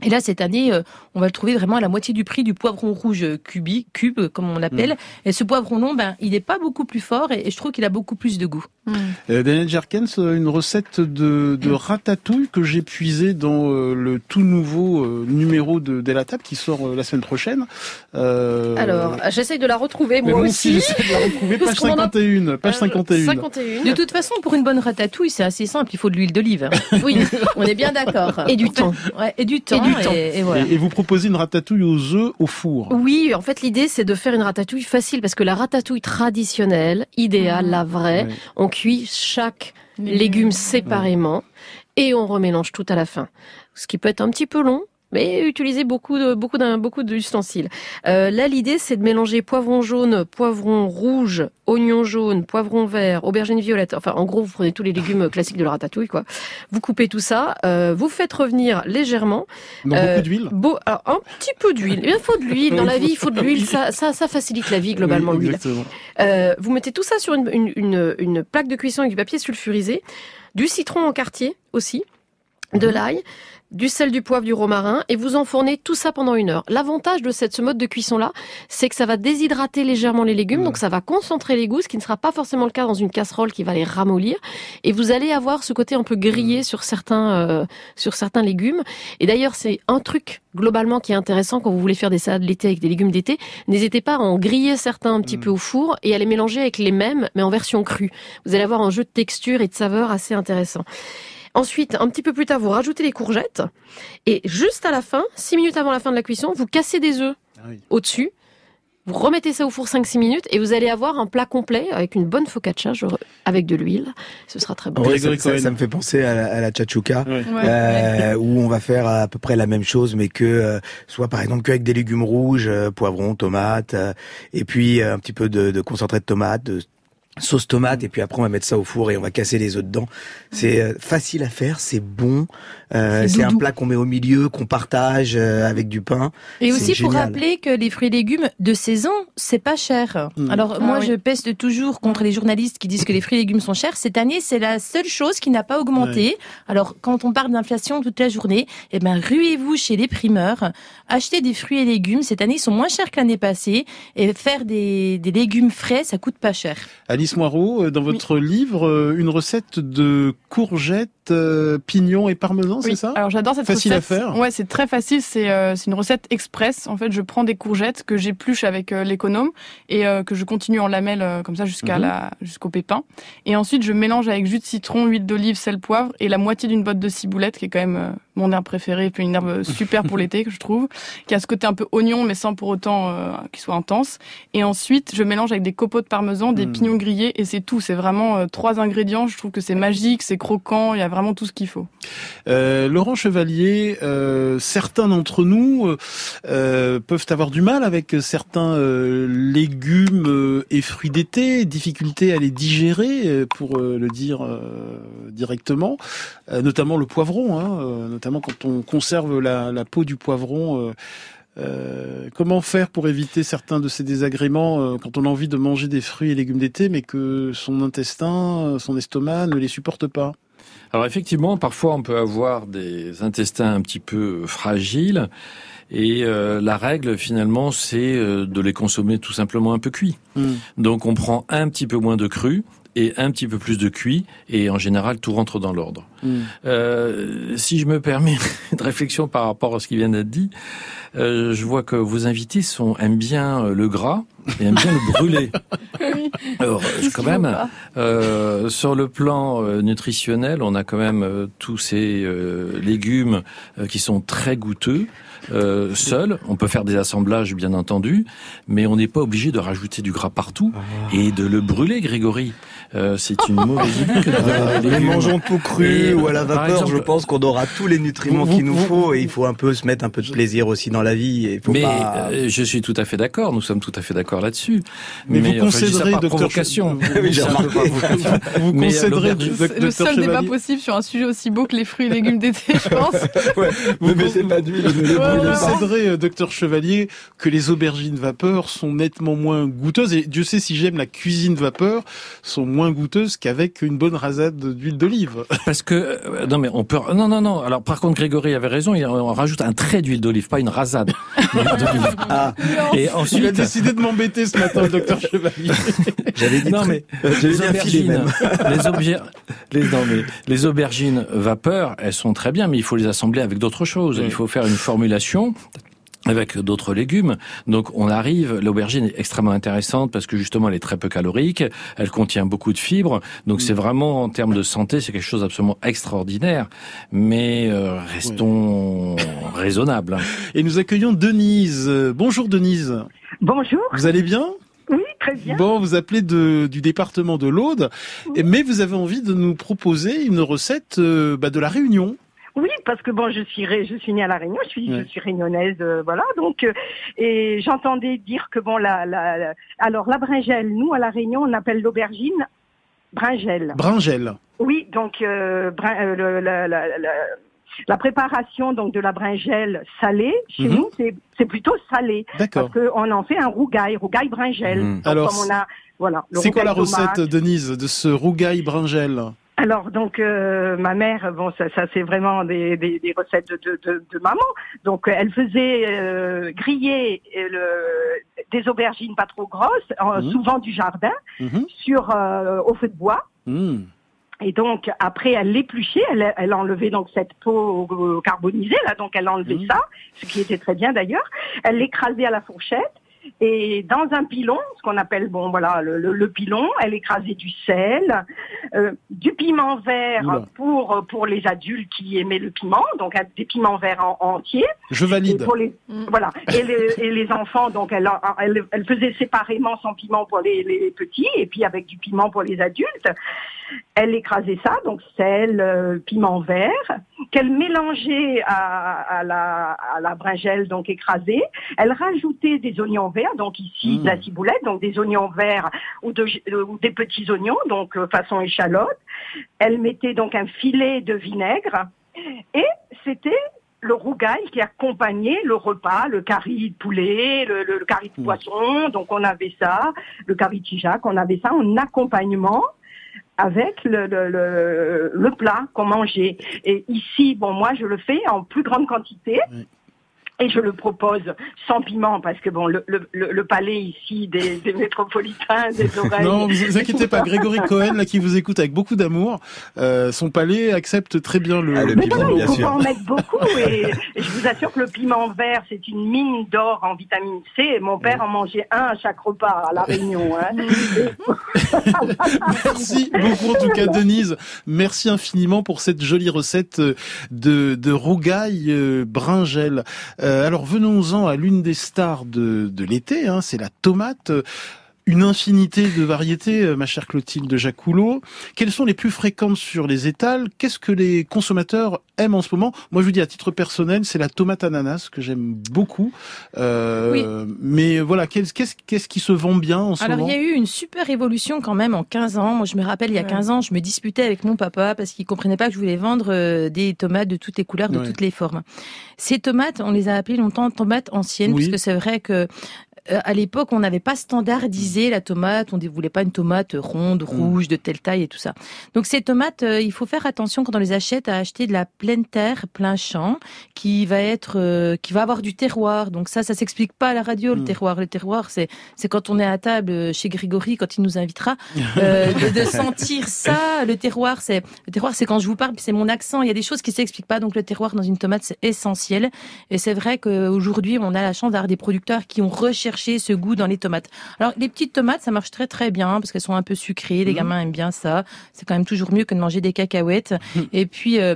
Et là, cette année, euh, on va le trouver vraiment à la moitié du prix du poivron rouge cubi, cube, comme on l'appelle. Mm. Et ce poivron long, ben, il n'est pas beaucoup plus fort et, je trouve qu'il a beaucoup plus de goût. Mm. Euh, Daniel Jerkens, euh, une recette de, de ratatouille que j'ai puisée dans le tout nouveau numéro de Della Table qui sort la semaine prochaine. Alors, j'essaye de la retrouver, moi, aussi. j'essaie de la retrouver, page 51. Page 51. 51. De toute façon, pour une bonne ratatouille, c'est assez simple. Il faut de l'huile d'olive. oui, on est bien d'accord. Et du temps. Ouais, et du temps. Et, vous proposez une ratatouille aux œufs au four. Oui, en fait l'idée c'est de faire une ratatouille facile parce que la ratatouille traditionnelle, idéale, la vraie, on cuit chaque légume séparément et on remélange tout à la fin. Ce qui peut être un petit peu long, mais utiliser beaucoup de beaucoup d'un beaucoup d'ustensiles. Euh, là, l'idée, c'est de mélanger poivron jaune, poivron rouge, oignon jaune, poivron vert, aubergine violette. Enfin, en gros, vous prenez tous les légumes classiques de la ratatouille, quoi. Vous coupez tout ça, euh, vous faites revenir légèrement. Dans beaucoup euh, d'huile. Beau, alors, un petit peu d'huile. Il faut de l'huile dans la vie. Il faut de l'huile. Ça, ça, ça facilite la vie globalement l'huile. Euh, vous mettez tout ça sur une, une, une, une plaque de cuisson avec du papier sulfurisé, du citron en quartier aussi, de mhm. l'ail du sel, du poivre, du romarin et vous enfournez tout ça pendant une heure. L'avantage de cette, ce mode de cuisson-là, c'est que ça va déshydrater légèrement les légumes, donc ça va concentrer les goûts, ce qui ne sera pas forcément le cas dans une casserole qui va les ramollir. Et vous allez avoir ce côté un peu grillé sur certains, euh, sur certains légumes. Et d'ailleurs, c'est un truc globalement qui est intéressant quand vous voulez faire des salades l'été avec des légumes d'été. N'hésitez pas à en griller certains un petit mm. peu au four et à les mélanger avec les mêmes, mais en version crue. Vous allez avoir un jeu de texture et de saveur assez intéressant. Ensuite, un petit peu plus tard, vous rajoutez les courgettes. Et juste à la fin, 6 minutes avant la fin de la cuisson, vous cassez des œufs ah au-dessus. Vous remettez ça au four 5-6 minutes et vous allez avoir un plat complet avec une bonne focaccia avec de l'huile. Ce sera très bon. ça, me fait penser à la, à la chachuca, euh, où on va faire à peu près la même chose, mais que euh, soit par exemple qu'avec des légumes rouges, euh, poivrons, tomates, et puis un petit peu de, de concentré de tomates, de sauce tomate et puis après on va mettre ça au four et on va casser les œufs dedans. C'est euh, facile à faire, c'est bon, euh, c'est un plat qu'on met au milieu, qu'on partage euh, avec du pain. Et aussi pour rappeler que les fruits et légumes de saison, c'est pas cher. Mm. Alors ah moi je peste toujours contre les journalistes qui disent que les fruits et légumes sont chers. Cette année, c'est la seule chose qui n'a pas augmenté. Alors quand on parle d'inflation toute la journée, eh ben ruez-vous chez les primeurs, achetez des fruits et légumes. Cette année, ils sont moins chers que l'année passée et faire des, des légumes frais, ça coûte pas cher. Alice Moirot, euh, dans votre livre, euh, une recette de courgettes, euh, pignons et parmesan, c'est ça? Alors j'adore cette facile recette. Facile à faire. Ouais, c'est très facile. C'est une recette express. En fait, je prends des courgettes que j'épluche avec l'économe et que je continue en lamelles comme ça jusqu'à mhm. la jusqu'au pépin. Et ensuite, je mélange avec jus de citron, huile d'olive, sel, poivre et la moitié d'une botte de ciboulette qui est quand même mon herbe préférée, puis une herbe super pour l'été que je trouve, qui a ce côté un peu oignon mais sans pour autant qu'il soit intense. Et ensuite, je mélange avec des copeaux de parmesan, des hmm. pignons grillés et c'est tout. C'est vraiment euh, trois ingrédients. Je trouve que c'est magique, c'est croquant. Il y a vraiment tout ce qu'il faut. Euh, Laurent Chevalier, euh, certains d'entre nous euh, peuvent avoir du mal avec certains euh, légumes et fruits d'été, difficulté à les digérer, pour le dire directement, notamment le poivron, hein, notamment quand on conserve la, la peau du poivron. Euh, comment faire pour éviter certains de ces désagréments euh, quand on a envie de manger des fruits et légumes d'été, mais que son intestin, son estomac ne les supporte pas? Alors effectivement, parfois on peut avoir des intestins un petit peu fragiles. Et euh, la règle finalement, c'est de les consommer tout simplement un peu cuits. Hmm. Donc on prend un petit peu moins de cru et un petit peu plus de cuit, et en général, tout rentre dans l'ordre. Mm. Euh, si je me permets une réflexion par rapport à ce qui vient d'être dit, euh, je vois que vos invités sont, aiment bien euh, le gras et aiment bien le brûler. Alors, quand même, euh, sur le plan euh, nutritionnel, on a quand même euh, tous ces euh, légumes euh, qui sont très goûteux. Euh, seuls, on peut faire des assemblages bien entendu, mais on n'est pas obligé de rajouter du gras partout et de le brûler, Grégory. Euh, c'est une mauvaise idée que de brûler les mangeons tout cru Et, ou à la vapeur, exemple, je pense qu'on aura tous les nutriments vous- qu'il nous vous- faut et il faut un peu se mettre un peu de plaisir aussi dans la vie. Et il faut mais pas... euh, je suis tout à fait d'accord, nous sommes tout à fait d'accord là-dessus. Mais vous enfin, concéderez, docteur provocation. Oui, j'ai remarqué. Vous euh, concéderez, le seul débat Chevalier possible sur un sujet aussi beau que les fruits et légumes d'été, je pense. ne mettez pas d'huile, ne Vous concéderez, euh, docteur Chevalier, que les aubergines vapeur sont nettement moins goûteuses, et Dieu sait si j'aime la cuisine vapeur, sont moins goûteuses qu'avec une bonne rasade d'huile d'olive. Parce que euh, non mais on peut non non non alors par contre Grégory avait raison il, on rajoute un trait d'huile d'olive pas une rasade d'huile d'olive. Ah, et Il a ensuite décidé de m'embêter ce matin, le docteur Chevalier. j'avais dit non mais j'avais les aubergines même. les, obje- les, non, mais les aubergines vapeur elles sont très bien mais il faut les assembler avec d'autres choses Oui. il faut faire une formulation avec d'autres légumes. Donc on arrive, l'aubergine est extrêmement intéressante parce que justement elle est très peu calorique, elle contient beaucoup de fibres. Donc c'est vraiment en termes de santé, c'est quelque chose d'absolument extraordinaire. Mais euh, restons raisonnables. Et nous accueillons Denise. Bonjour Denise. Bonjour, Vous allez bien? Oui, très bien. Bon, vous appelez de, du département de l'Aude, mais vous avez envie de nous proposer une recette euh, bah, de la Réunion. Oui, parce que bon, je suis ré- je suis née à la Réunion, je suis Ouais. je suis réunionnaise, euh, voilà. Donc euh, et j'entendais dire que bon la, la la- alors la bringelle, nous à la Réunion on appelle l'aubergine bringelle. Bringelle. Oui, donc euh, brin- le- la, préparation donc de la bringelle salée chez Mhm. nous c'est c'est plutôt salé D'accord. parce qu'on en fait un rougail, rougail bringelle. Mhm. Alors, comme on a voilà. C'est quoi la tomate. recette, Denise, de ce rougail bringelle? Alors donc euh, ma mère, bon ça, ça c'est vraiment des, des, des recettes de, de, de, maman. Donc euh, elle faisait euh, griller euh, le, des aubergines pas trop grosses, euh, Mhm. souvent du jardin, Mhm. sur euh, au feu de bois. Mmh. Et donc après elle l'épluchait, elle, elle enlevait donc cette peau carbonisée là, donc elle enlevait Mhm. ça, ce qui était très bien d'ailleurs. Elle l'écrasait à la fourchette. Et dans un pilon, ce qu'on appelle bon voilà le, le, le pilon, elle écrasait du sel, euh, du piment vert Oula. pour pour les adultes qui aimaient le piment, donc des piments verts en, entiers. Je Et valide. pour les Mm. voilà et les, et les enfants donc elle, elle elle faisait séparément son piment pour les, les petits et puis avec du piment pour les adultes. Elle écrasait ça donc sel, euh, piment vert qu'elle mélangeait à, à la à la bringelle donc écrasée. Elle rajoutait des oignons verts donc ici de la ciboulette donc des oignons verts ou, de, ou des petits oignons donc euh, façon échalote. Elle mettait donc un filet de vinaigre et c'était le rougail qui accompagnait le repas, le curry de poulet, le, le, le curry de Mm. poisson, donc on avait ça, le curry de chijac, on avait ça en accompagnement avec le, le, le, le plat qu'on mangeait. Et ici, bon, moi, je le fais en plus grande quantité. Oui. Et je le propose sans piment parce que bon, le, le, le le palais ici des, des métropolitains, des oreilles. Non, vous vous inquiétez pas, Grégory Cohen, là, qui vous écoute avec beaucoup d'amour, euh, son palais accepte très bien le, Ah, le Mais piment, voilà, il bien faut en mettre beaucoup et, et je vous assure que le piment vert c'est une mine d'or en vitamine C. Et mon père en mangeait un à chaque repas à la Réunion. Hein. Merci beaucoup en tout cas Denise. Merci infiniment pour cette jolie recette euh, de, de rougail euh, bringel. Euh, alors venons-en à l'une des stars de, de l'été, hein, c'est la tomate. Une infinité de variétés, euh, ma chère Clotilde Jacoulot. Quelles sont les plus fréquentes sur les étals? Qu'est-ce que les consommateurs aiment en ce moment? Moi, je vous dis à titre personnel, c'est la tomate ananas que j'aime beaucoup. Euh, Oui. Mais voilà, qu'est-ce qui se vend bien en ce Alors, moment? il y a eu une super évolution quand même en 15 ans. Moi, je me rappelle, il y a Ouais. 15 ans, je me disputais avec mon papa parce qu'il comprenait pas que je voulais vendre euh, des tomates de toutes les couleurs, de Ouais. toutes les formes. Ces tomates, on les a appelées longtemps tomates anciennes, Oui. parce que c'est vrai que à l'époque, on n'avait pas standardisé la tomate. On ne voulait pas une tomate ronde, rouge, de telle taille et tout ça. Donc ces tomates, euh, il faut faire attention quand on les achète à acheter de la pleine terre, plein champ, qui va être, euh, qui va avoir du terroir. Donc ça, ça s'explique pas à la radio le terroir. Le terroir, c'est c'est quand on est à table chez Grégory, quand il nous invitera, de, de sentir ça. Le terroir, c'est le terroir, c'est quand je vous parle, c'est mon accent. Il y a des choses qui s'expliquent pas. Donc le terroir dans une tomate, c'est essentiel. Et c'est vrai qu'aujourd'hui, on a la chance d'avoir des producteurs qui ont recherché ce goût dans les tomates. Alors les petites tomates, ça marche très très bien parce qu'elles sont un peu sucrées. Les gamins aiment bien ça. C'est quand même toujours mieux que de manger des cacahuètes. Et puis euh,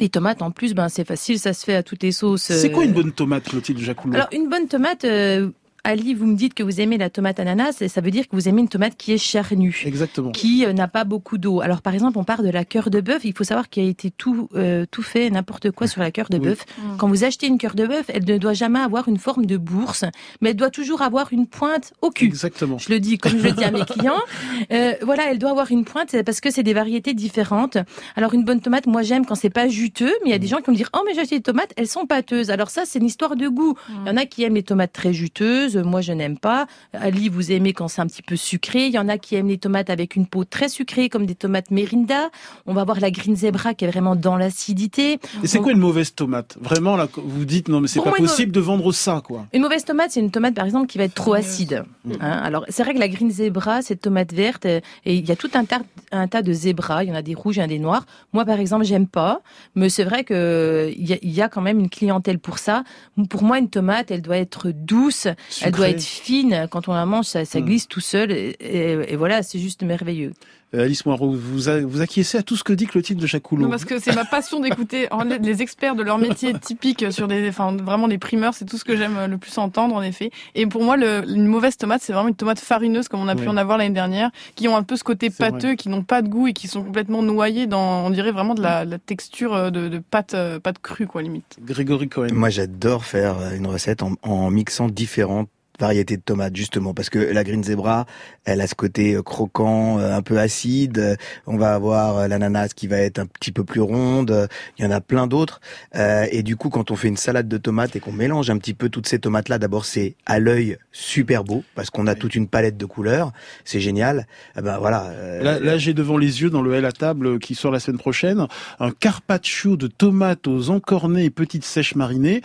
les tomates, en plus, ben c'est facile, ça se fait à toutes les sauces. C'est quoi euh, une bonne tomate, Clotilde Jacoulot alors une bonne tomate, euh, Ali, vous me dites que vous aimez la tomate ananas, et ça veut dire que vous aimez une tomate qui est charnue, Exactement. qui euh, n'a pas beaucoup d'eau. Alors par exemple, on part de la cœur de bœuf. Il faut savoir qu'il a été tout euh, tout fait n'importe quoi sur la cœur de Oui. bœuf. Quand vous achetez une cœur de bœuf, elle ne doit jamais avoir une forme de bourse, mais elle doit toujours avoir une pointe au cul. Exactement. Je le dis comme je le dis à mes clients. Euh, voilà, elle doit avoir une pointe parce que c'est des variétés différentes. Alors une bonne tomate, moi j'aime quand c'est pas juteux, mais il y a des gens qui vont me dire oh mais j'ai acheté des tomates, elles sont pâteuses. Alors ça c'est une histoire de goût. Il y en a qui aiment les tomates très juteuses, moi je n'aime pas. Ali vous aimez quand c'est un petit peu sucré. Il y en a qui aiment les tomates avec une peau très sucrée comme des tomates Merinda. On va voir la Green Zebra qui est vraiment dans l'acidité. Et c'est On- quoi une mauvaise tomate? Vraiment, là, vous dites, non, mais c'est pas possible de vendre ça, quoi. Une mauvaise tomate, c'est une tomate par exemple qui va être trop acide. Hein, alors c'est vrai que la green zebra, cette tomate verte, euh, et il y a tout un tas, un tas de zébras. Il y en a des rouges, il y en a des noirs. Moi par exemple, j'aime pas, mais c'est vrai que euh, il y a quand même une clientèle pour ça. Pour moi, une tomate, elle doit être douce, elle doit être fine. Quand on la mange, ça, ça glisse tout seul. Et, et- et voilà, c'est juste merveilleux. Euh, Alice Moirot, vous, a- vous acquiescez à tout ce que dit Clotilde de Jacoulot. Non, parce que c'est ma passion d'écouter en- les experts de leur métier typique sur des, enfin, vraiment les primeurs, c'est tout ce que j'aime le plus entendre, en effet. Et pour moi, le, une mauvaise tomate, c'est vraiment une tomate farineuse, comme on a pu en avoir l'année dernière, qui ont un peu ce côté vrai. pâteux, qui n'ont pas de goût et qui sont complètement noyés dans, on dirait vraiment de la, la texture euh, de, de pâte, euh, pâte crue, quoi, limite. Grégory Cohen. Moi, j'adore faire euh, une recette en, en mixant différentes variétés de tomates justement parce que la green zebra elle a ce côté euh, croquant euh, un peu acide. On va avoir euh, l'ananas qui va être un petit peu plus ronde. Il y en a plein d'autres. Et du coup quand on fait une salade de tomates et qu'on mélange un petit peu toutes ces tomates là d'abord c'est à l'œil super beau parce qu'on a toute une palette de couleurs. C'est génial. Eh ben voilà Là, là, j'ai devant les yeux, dans le L à table qui sort la semaine prochaine, un carpaccio de tomates aux encornées et petites sèches marinées.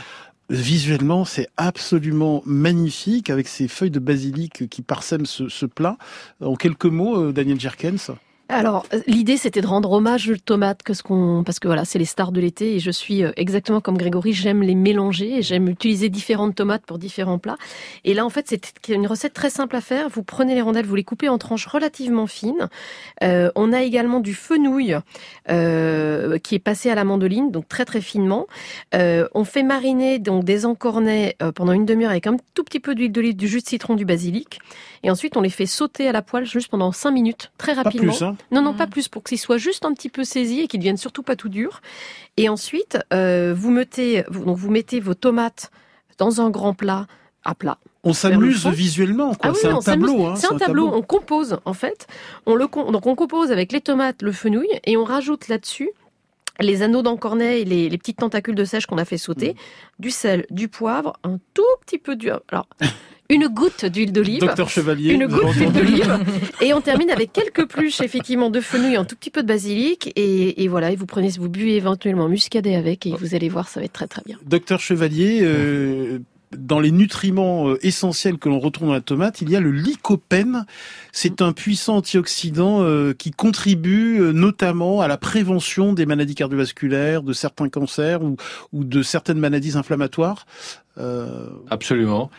Visuellement, c'est absolument magnifique avec ces feuilles de basilic qui parsèment ce, ce plat. En quelques mots, euh, Daniel Jerkens. Alors, euh, l'idée, c'était de rendre hommage aux tomates, que ce qu'on, parce que voilà, c'est les stars de l'été, et je suis euh, exactement comme Grégory, j'aime les mélanger, et j'aime utiliser différentes tomates pour différents plats. Et là, en fait, c'est une recette très simple à faire. Vous prenez les rondelles, vous les coupez en tranches relativement fines. Euh, on a également du fenouil euh, qui est passé à la mandoline, donc très très finement. Euh, on fait mariner donc des encornets euh, pendant une demi-heure avec un tout petit peu d'huile d'olive, du jus de citron, du basilic, et ensuite on les fait sauter à la poêle juste pendant cinq minutes, très rapidement. plus, hein Non, non, pas plus, pour qu'ils soient juste un petit peu saisis et qu'ils deviennent surtout pas tout durs. Et ensuite, euh, vous mettez, vous, donc vous mettez vos tomates dans un grand plat à plat. On s'amuse visuellement, quoi. Ah oui, c'est un tableau. Hein, c'est un tableau. On compose en fait. On le com- donc on compose avec les tomates, le fenouil et on rajoute là-dessus les anneaux d'encornet et les, les petites tentacules de sèche qu'on a fait sauter, Mm. du sel, du poivre, un tout petit peu d'huile. Alors une goutte d'huile d'olive. Docteur Chevalier, Une goutte d'huile d'olive. Et on termine avec quelques pluches, effectivement, de fenouil, un tout petit peu de basilic. Et, et voilà, et vous prenez, vous buvez éventuellement muscadet avec, et vous allez voir, ça va être très très bien. Docteur Chevalier, euh, dans les nutriments euh, essentiels que l'on retrouve dans la tomate, il y a le lycopène. C'est un puissant antioxydant euh, qui contribue euh, notamment à la prévention des maladies cardiovasculaires, de certains cancers ou, ou de certaines maladies inflammatoires. Euh, Absolument.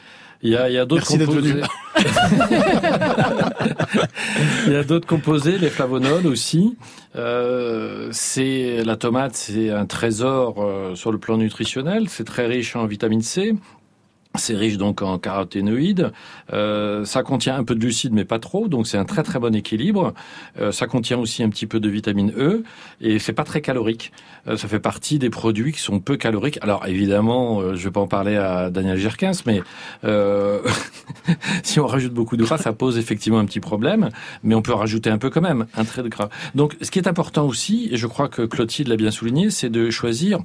Il y a, il y a d'autres composés. Il y a d'autres composés, les flavonols aussi. Euh, c'est la tomate, c'est un trésor euh, sur le plan nutritionnel. C'est très riche en vitamine C. C'est riche donc en caroténoïdes. Euh, ça contient un peu de glucides, mais pas trop, donc c'est un très très bon équilibre. Euh, ça contient aussi un petit peu de vitamine E et c'est pas très calorique. Euh, ça fait partie des produits qui sont peu caloriques. Alors évidemment, euh, je vais pas en parler à Daniel Gerkens, mais euh, si on rajoute beaucoup de gras, ça pose effectivement un petit problème, mais on peut rajouter un peu quand même, un trait de gras. Donc ce qui est important aussi, et je crois que Clotilde l'a bien souligné, c'est de choisir,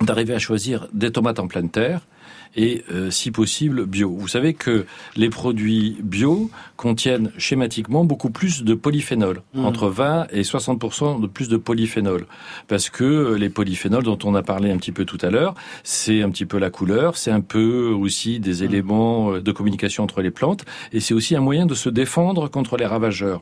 d'arriver à choisir des tomates en pleine terre et euh, si possible bio. Vous savez que les produits bio contiennent schématiquement beaucoup plus de polyphénol, Mmh. entre 20 et 60 de plus de polyphénol, parce que euh, les polyphénols dont on a parlé un petit peu tout à l'heure, c'est un petit peu la couleur, c'est un peu aussi des Mmh. éléments euh, de communication entre les plantes, et c'est aussi un moyen de se défendre contre les ravageurs.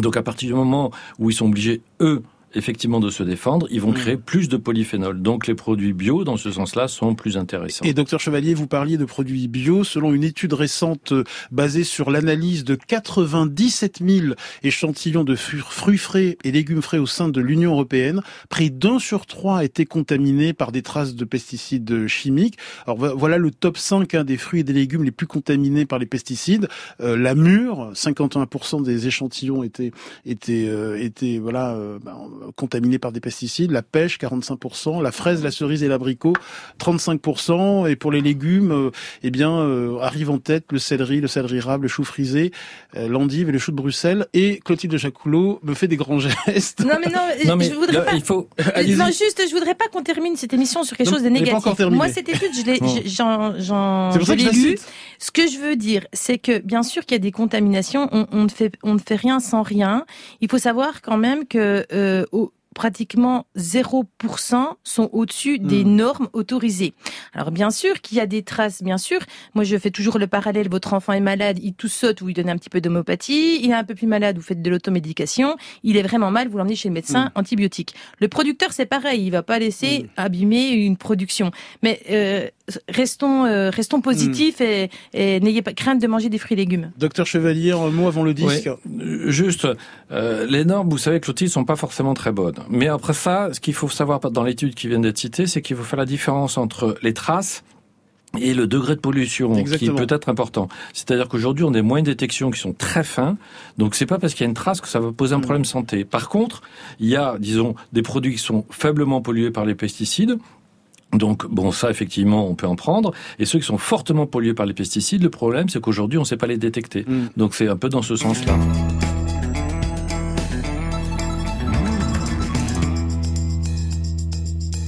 Donc à partir du moment où ils sont obligés, eux, effectivement de se défendre, ils vont Mmh. créer plus de polyphénol. Donc les produits bio, dans ce sens-là, sont plus intéressants. Et docteur Chevalier, vous parliez de produits bio. Selon une étude récente euh, basée sur l'analyse de 97 000 échantillons de fru- fruits frais et légumes frais au sein de l'Union européenne, près d'un sur trois a été contaminé par des traces de pesticides chimiques. Alors vo- voilà le top 5 hein, des fruits et des légumes les plus contaminés par les pesticides. Euh, la mûre, 51% des échantillons étaient étaient euh, étaient voilà euh, ben, contaminés par des pesticides. La pêche, 45%. La fraise, la cerise et l'abricot, 35%. Et pour les légumes, euh, eh bien, euh, arrive en tête le céleri, le céleri rave, le chou frisé, euh, l'endive et le chou de Bruxelles. Et Clotilde Jacoulot me fait des grands gestes. Non mais non, Non, mais je voudrais là, pas. il faut. Non, juste, je voudrais pas qu'on termine cette émission sur quelque Non, chose de négatif. Moi, cette étude, je l'ai, j'en, j'en, je l'ai lu. Ce que je veux dire, c'est que bien sûr qu'il y a des contaminations. On, on ne fait, on ne fait rien sans rien. Il faut savoir quand même que euh, au- pratiquement 0% sont au-dessus des Hmm. normes autorisées. Alors bien sûr qu'il y a des traces, bien sûr. Moi je fais toujours le parallèle, votre enfant est malade, il tousse saute, vous lui donnez un petit peu d'homéopathie, il est un peu plus malade, vous faites de l'automédication, il est vraiment mal, vous l'emmenez chez le médecin, antibiotique. Le producteur c'est pareil, il va pas laisser abîmer une production. Mais euh, restons, euh, restons positifs et, et n'ayez pas crainte de manger des fruits et légumes. Docteur Chevalier, un mot avant le disque. Ouais. Euh, Juste, euh, les normes, vous savez, Clotilde, sont pas forcément très bonnes. Mais après ça, ce qu'il faut savoir dans l'étude qui vient d'être citée, c'est qu'il faut faire la différence entre les traces et le degré de pollution Exactement. qui est peut-être important. C'est-à-dire qu'aujourd'hui, on a des moyens de détection qui sont très fins. Donc, c'est pas parce qu'il y a une trace que ça va poser un problème santé. Par contre, il y a, disons, des produits qui sont faiblement pollués par les pesticides. Donc, bon, ça, effectivement, on peut en prendre. Et ceux qui sont fortement pollués par les pesticides, le problème, c'est qu'aujourd'hui, on ne sait pas les détecter. Mm. Donc, c'est un peu dans ce sens-là.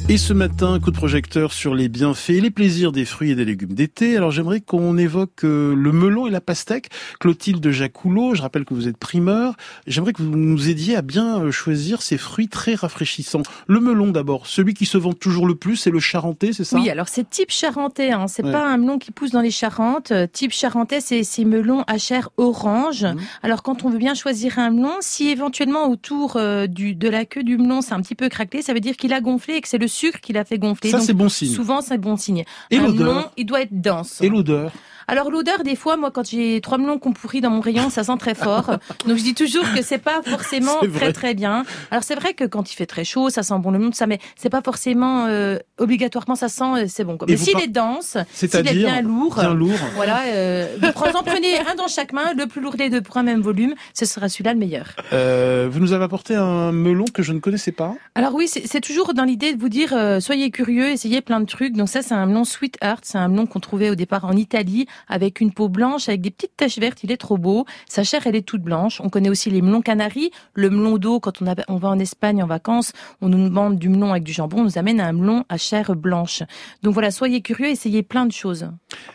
Et ce matin, coup de projecteur sur les bienfaits et les plaisirs des fruits et des légumes d'été. Alors j'aimerais qu'on évoque euh, le melon et la pastèque. Clotilde Jacoulot, je rappelle que vous êtes primeur. J'aimerais que vous nous aidiez à bien euh, choisir ces fruits très rafraîchissants. Le melon d'abord, celui qui se vend toujours le plus, c'est le charentais, c'est ça? Oui, alors c'est type charentais, hein. c'est Ouais. pas un melon qui pousse dans les Charentes. Euh, Type charentais, c'est ces melons à chair orange. Mhm. Alors quand on veut bien choisir un melon, si éventuellement autour euh, du, de la queue du melon c'est un petit peu craquelé, ça veut dire qu'il a gonflé et que c'est le sucre qui l'a fait gonfler. Ça c'est bon signe. Souvent c'est bon signe. Et l'odeur il doit être dense. Et l'odeur Alors l'odeur, des fois, moi, quand j'ai trois melons qu'on pourrit dans mon rayon, ça sent très fort. Donc je dis toujours que c'est pas forcément très très bien. Alors c'est vrai que quand il fait très chaud, ça sent bon le melon, ça, mais c'est pas forcément euh, obligatoirement ça sent euh, c'est bon. quoi. Mais s'il par- est dense, s'il est bien lourd, bien lourd. voilà, euh, vous prenez, en prenez un dans chaque main, le plus lourd des deux pour un même volume, ce sera celui-là le meilleur. Euh, vous nous avez apporté un melon que je ne connaissais pas. Alors oui, c'est c'est toujours dans l'idée de vous dire, euh, soyez curieux, essayez plein de trucs. Donc ça, c'est un melon Sweetheart, c'est un melon qu'on trouvait au départ en Italie, avec une peau blanche, avec des petites taches vertes, il est trop beau. Sa chair, elle est toute blanche. On connaît aussi les melons canaries, le melon d'eau, quand on, a- on va en Espagne en vacances, on nous demande du melon avec du jambon, on nous amène à un melon à chair blanche. Donc voilà, soyez curieux, essayez plein de choses.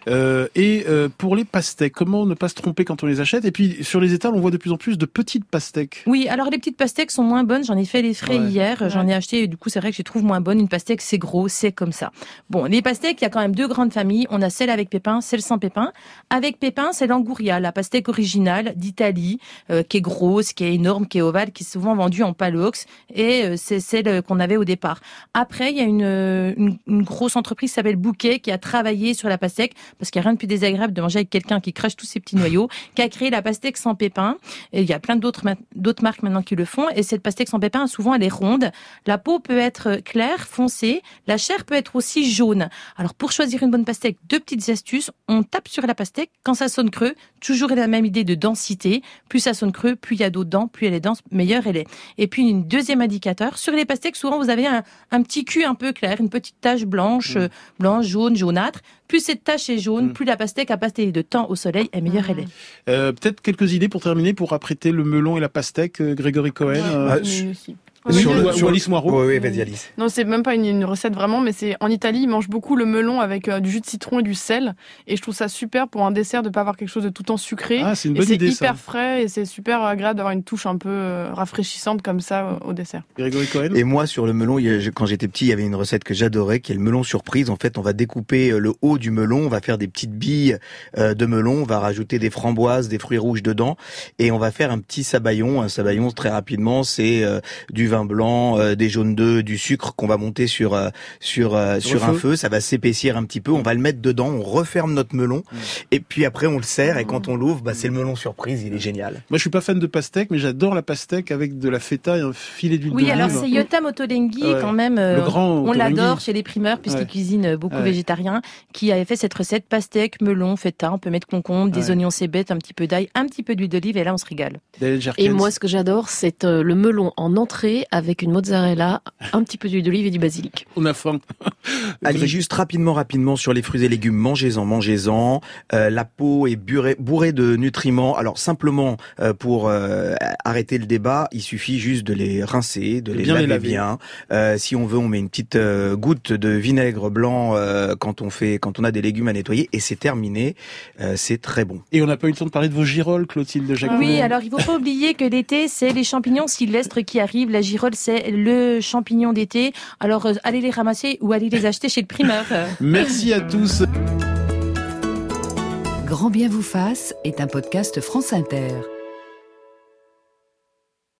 Euh, et euh, pour les pastèques, comment ne pas se tromper quand on les achète? Et puis sur les étals, on voit de plus en plus de petites pastèques. Oui, alors les petites pastèques sont moins bonnes. J'en ai fait les frais Ouais. hier. J'en ai acheté. et Du coup, c'est vrai que je les trouve moins bonnes. Une pastèque, c'est gros, c'est comme ça. Bon, les pastèques, il y a quand même deux grandes familles. On a celle avec pépins, celle sans pépins. Avec pépins, c'est l'angouria, la pastèque originale d'Italie, euh, qui est grosse, qui est énorme, qui est ovale, qui est souvent vendue en palox. Et euh, c'est celle euh, qu'on avait au départ. Après, il y a une, grosse entreprise qui s'appelle Bouquet, qui a travaillé sur la pastèque, parce qu'il n'y a rien de plus désagréable de manger avec quelqu'un qui crache tous ses petits noyaux, qui a créé la pastèque sans pépins. Et il y a plein d'autres ma- d'autres marques maintenant qui le font. Et cette pastèque sans pépins, souvent, elle est ronde. La peau peut être claire, foncée. La chair peut être aussi jaune. Alors, pour choisir une bonne pastèque, deux petites astuces. Sur la pastèque. Quand ça sonne creux, toujours la même idée de densité. Plus ça sonne creux, plus il y a d'eau dedans, plus elle est dense, meilleure elle est. Et puis, une deuxième indicateur. Sur les pastèques, souvent, vous avez un, un petit cul un peu clair, une petite tache blanche, euh, blanche, jaune, jaunâtre. Plus cette tache est jaune, plus la pastèque a passé de temps au soleil, et meilleure elle est. Euh, Peut-être quelques idées pour terminer, pour apprêter le melon et la pastèque, euh, Grégory Cohen. euh, Bah, Sur le- sur- Alice Moirot. Oui, oui, vas-y Alice. Non, c'est même pas une, une recette vraiment, mais c'est en Italie, ils mangent beaucoup le melon avec euh, du jus de citron et du sel. Et je trouve ça super pour un dessert de pas avoir quelque chose de tout le temps sucré. Ah, c'est une et bonne c'est idée, ça. hyper frais et c'est super agréable d'avoir une touche un peu euh, rafraîchissante comme ça euh, au dessert. Grégory Cohen Et moi, sur le melon, quand j'étais petit, il y avait une recette que j'adorais, qui est le melon surprise. En fait, on va découper le haut du melon, on va faire des petites billes euh, de melon, on va rajouter des framboises, des fruits rouges dedans, et on va faire un petit sabayon. Un sabayon, très rapidement, c'est euh, du vin blanc, euh, des jaunes d'œufs, du sucre qu'on va monter sur euh, sur euh, Sur un feu. feu. Ça va s'épaissir un petit peu. On va le mettre dedans, on referme notre melon, et puis après on le sert. Et quand on l'ouvre, bah, c'est le melon surprise. Il est génial. Moi, je suis pas fan de pastèque, mais j'adore la pastèque avec de la feta et un filet d'huile Oui, d'olive. alors c'est Yota Motolenghi Ouais. quand même. euh, Le grand on l'adore chez les primeurs puisqu'il Ouais. cuisine beaucoup Ouais. végétarien, qui avait fait cette recette pastèque, melon, feta. On peut mettre concombre, des oignons cébettes, un petit peu d'ail, un petit peu d'huile d'olive et là on se régale. Et moi, ce que j'adore, c'est euh, le melon en entrée avec une mozzarella, un petit peu d'huile d'olive et du basilic. On a faim. Allez, juste rapidement, rapidement sur les fruits et légumes, mangez-en, mangez-en. Euh, la peau est bourrée, bourrée de nutriments. Alors simplement euh, pour euh, arrêter le débat, il suffit juste de les rincer, de De les bien les laver bien. Euh, si on veut, on met une petite euh, goutte de vinaigre blanc euh, quand on fait, quand on a des légumes à nettoyer, et c'est terminé. Euh, c'est très bon. Et on n'a pas eu le temps de parler de vos girolles, Clotilde Jacques. Oui, alors il faut pas oublier que l'été, c'est les champignons sylvestres qui arrivent. La girole, c'est le champignon d'été. Alors euh, allez les ramasser ou allez les acheter chez le primeur. Merci à tous. Grand bien vous fasse est un podcast France Inter.